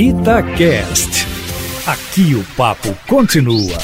Itacast. Aqui o papo continua.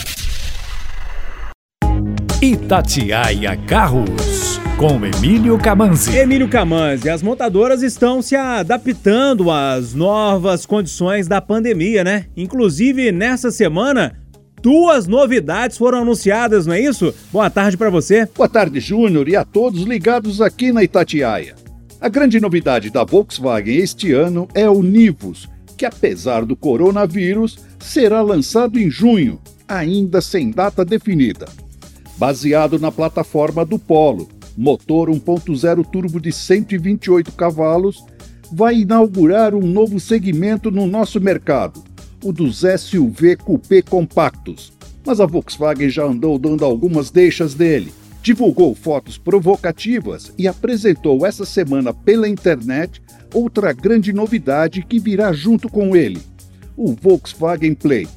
Itatiaia Carros, com Emílio Camanzi. Emílio Camanzi, as montadoras estão se adaptando às novas condições da pandemia, né? Inclusive, nessa semana, duas novidades foram anunciadas, não é isso? Boa tarde para você. Boa tarde, Júnior, e a todos ligados aqui na Itatiaia. A grande novidade da Volkswagen este ano é o Nivus, que apesar do coronavírus, será lançado em junho, ainda sem data definida. Baseado na plataforma do Polo, motor 1.0 turbo de 128 cavalos, vai inaugurar um novo segmento no nosso mercado, o dos SUV coupé compactos. Mas a Volkswagen já andou dando algumas deixas dele. Divulgou fotos provocativas e apresentou essa semana pela internet outra grande novidade que virá junto com ele: o Volkswagen Play.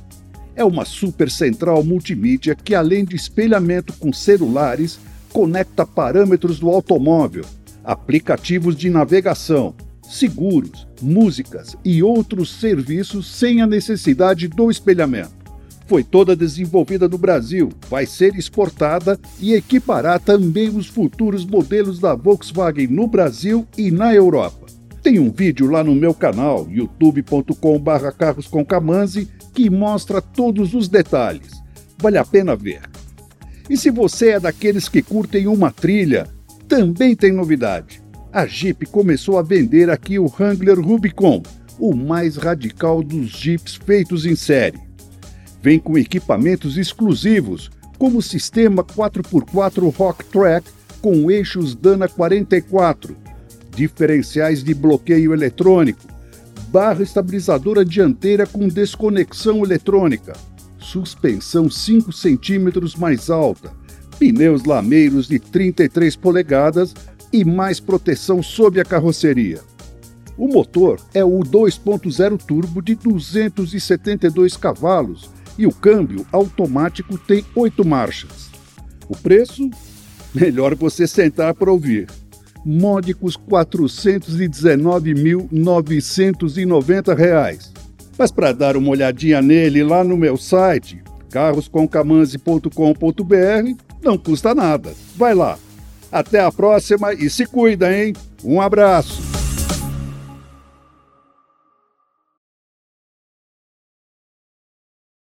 É uma super central multimídia que, além de espelhamento com celulares, conecta parâmetros do automóvel, aplicativos de navegação, seguros, músicas e outros serviços sem a necessidade do espelhamento. Foi toda desenvolvida no Brasil, vai ser exportada e equipará também os futuros modelos da Volkswagen no Brasil e na Europa. Tem um vídeo lá no meu canal, youtube.com.br carroscomcamanzi, que mostra todos os detalhes. Vale a pena ver. E se você é daqueles que curtem uma trilha, também tem novidade. A Jeep começou a vender aqui o Wrangler Rubicon, o mais radical dos Jeeps feitos em série. Vem com equipamentos exclusivos, como o sistema 4x4 Rock Track com eixos Dana 44, diferenciais de bloqueio eletrônico, barra estabilizadora dianteira com desconexão eletrônica, suspensão 5 centímetros mais alta, pneus lameiros de 33 polegadas e mais proteção sob a carroceria. O motor é o 2.0 turbo de 272 cavalos e o câmbio automático tem 8 marchas. O preço? Melhor você sentar para ouvir. Módicos R$ 419.990. Mas para dar uma olhadinha nele lá no meu site, carroscomcamanzi.com.br, não custa nada. Vai lá. Até a próxima e se cuida, hein? Um abraço.